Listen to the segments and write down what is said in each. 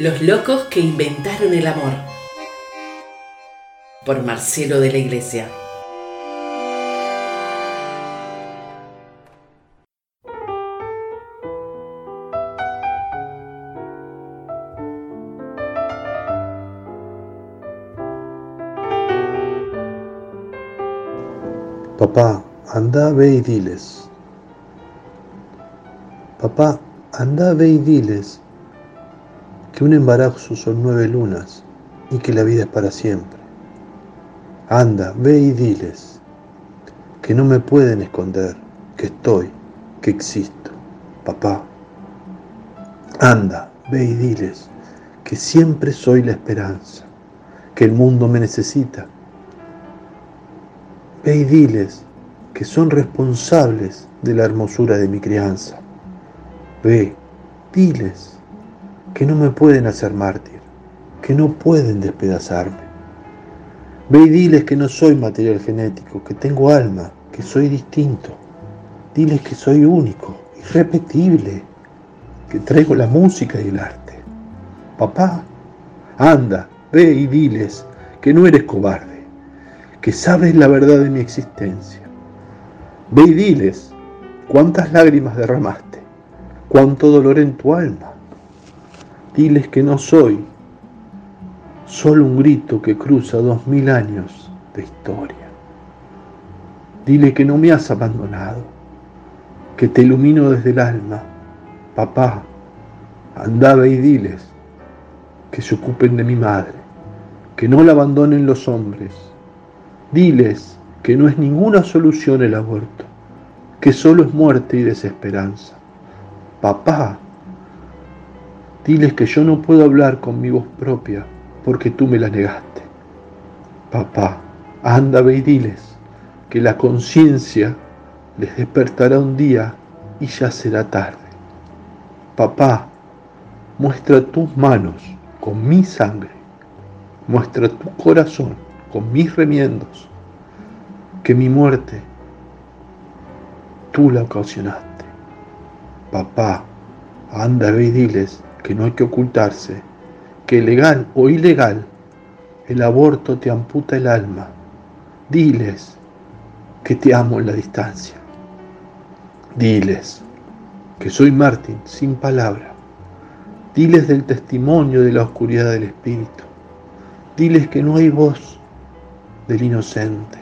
Los locos que inventaron el amor. Por Marcelo de la Iglesia. Papá, anda, ve y diles. Papá, anda, ve y diles que un embarazo son nueve lunas y que la vida es para siempre. Anda, ve y diles que no me pueden esconder, que estoy, que existo. Papá, anda, ve y diles que siempre soy la esperanza, que el mundo me necesita. Ve y diles que son responsables de la hermosura de mi crianza. Ve, diles que no me pueden hacer mártir, que no pueden despedazarme. Ve y diles que no soy material genético, que tengo alma, que soy distinto. Diles que soy único, irrepetible, que traigo la música y el arte. Papá, anda, ve y diles que no eres cobarde, que sabes la verdad de mi existencia. Ve y diles cuántas lágrimas derramaste, cuánto dolor en tu alma. Diles que no soy solo un grito que cruza dos mil años de historia. Dile que no me has abandonado, que te ilumino desde el alma. Papá, andaba y diles que se ocupen de mi madre, que no la abandonen los hombres. Diles que no es ninguna solución el aborto, que solo es muerte y desesperanza. Papá, diles que yo no puedo hablar con mi voz propia porque tú me la negaste. Papá, anda ve y diles que la conciencia les despertará un día y ya será tarde. Papá, muestra tus manos con mi sangre, muestra tu corazón con mis remiendos, que mi muerte tú la ocasionaste. Papá, anda ve y diles que no hay que ocultarse que legal o ilegal, el aborto te amputa el alma. Diles que te amo en la distancia. Diles que soy Martín sin palabra. Diles del testimonio de la oscuridad del espíritu. Diles que no hay voz del inocente.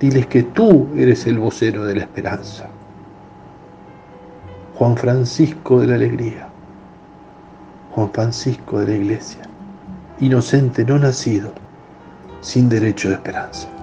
Diles que tú eres el vocero de la esperanza. Juan Francisco de la Alegría. Juan Francisco de la Iglesia, inocente no nacido, sin derecho de esperanza.